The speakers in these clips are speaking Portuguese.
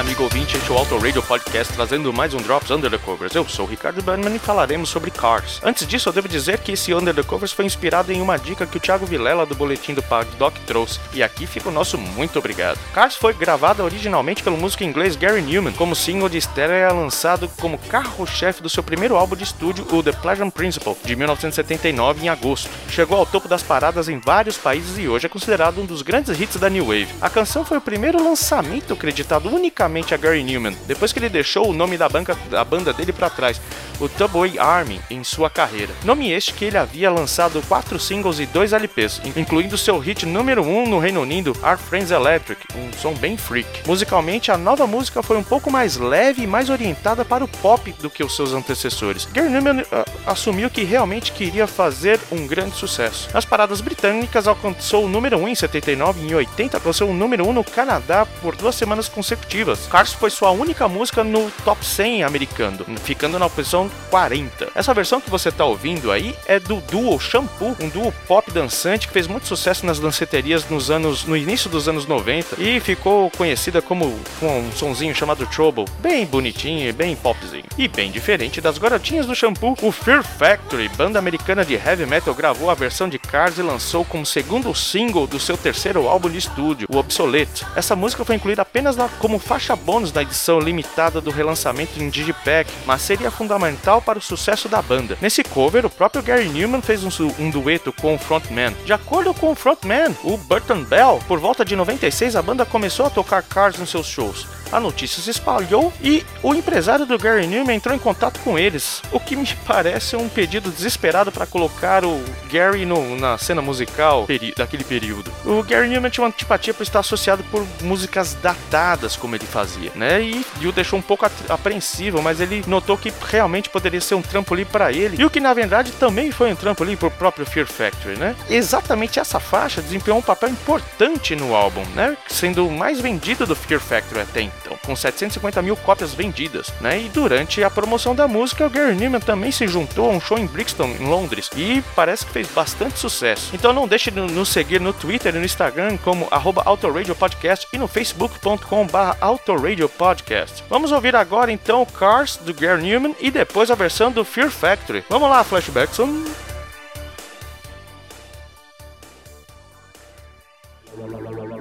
Amigo ouvinte, este é o Auto Radio Podcast trazendo mais um Drops Under the Covers. Eu sou o Ricardo Bannerman e falaremos sobre Cars. Antes disso, eu devo dizer que esse Under the Covers foi inspirado em uma dica que o Thiago Vilela do Boletim do Doc trouxe. E aqui fica o nosso muito obrigado. Cars foi gravada originalmente pelo músico inglês Gary Newman, como single de estreia lançado como carro-chefe do seu primeiro álbum de estúdio, o The Pleasure Principle, de 1979, em agosto. Chegou ao topo das paradas em vários países e hoje é considerado um dos grandes hits da New Wave. A canção foi o primeiro lançamento acreditado unicamente a Gary Newman, depois que ele deixou o nome da, banca, da banda dele para trás, o Double Army, em sua carreira. Nome este que ele havia lançado quatro singles e dois LPs, incluindo seu hit número 1 um no Reino Unido, Our Friends Electric, um som bem freak. Musicalmente, a nova música foi um pouco mais leve e mais orientada para o pop do que os seus antecessores. Gary Newman uh, assumiu que realmente queria fazer um grande sucesso. Nas paradas britânicas, alcançou o número 1 um em 79 e em 80 alcançou o número 1 um no Canadá por duas semanas consecutivas. Cars foi sua única música no top 100 americano, ficando na posição 40. Essa versão que você está ouvindo aí é do duo Shampoo, um duo pop dançante que fez muito sucesso nas danceterias nos anos, no início dos anos 90 e ficou conhecida como com um sonzinho chamado Trouble, bem bonitinho bem popzinho. E bem diferente das garotinhas do Shampoo, o Fear Factory, banda americana de heavy metal, gravou a versão de Cars e lançou como segundo single do seu terceiro álbum de estúdio, o Obsolete. Essa música foi incluída apenas na, como faixa bônus na edição limitada do relançamento em Digipack, mas seria fundamental para o sucesso da banda. Nesse cover, o próprio Gary Newman fez um, um dueto com o frontman. De acordo com o frontman, o Burton Bell, por volta de 96 a banda começou a tocar Cars nos seus shows a notícia se espalhou e o empresário do Gary Newman entrou em contato com eles, o que me parece um pedido desesperado para colocar o Gary no, na cena musical daquele período. O Gary Newman tinha uma antipatia por estar associado por músicas datadas, como ele fazia, né? E, e o deixou um pouco apreensivo, mas ele notou que realmente poderia ser um trampolim para ele, e o que na verdade também foi um trampolim para o próprio Fear Factory, né? Exatamente essa faixa desempenhou um papel importante no álbum, né? Sendo o mais vendido do Fear Factory até então, então, com 750 mil cópias vendidas, né? E durante a promoção da música, o Gary Newman também se juntou a um show em Brixton, em Londres, e parece que fez bastante sucesso. Então não deixe de nos seguir no Twitter e no Instagram como @autoradiopodcast e no facebook.com/autoradiopodcast. Vamos ouvir agora então Cars do Gary Newman e depois a versão do Fear Factory. Vamos lá, Flashbackson. La hum. la la la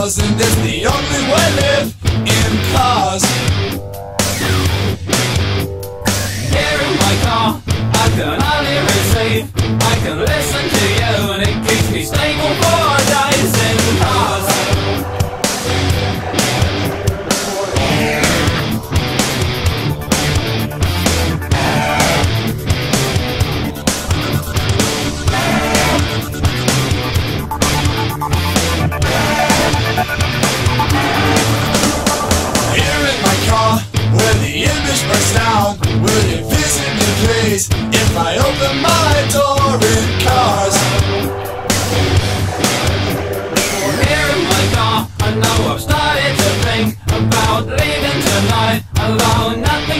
Cause this the only way. now I've started to think about leaving tonight. Alone, nothing.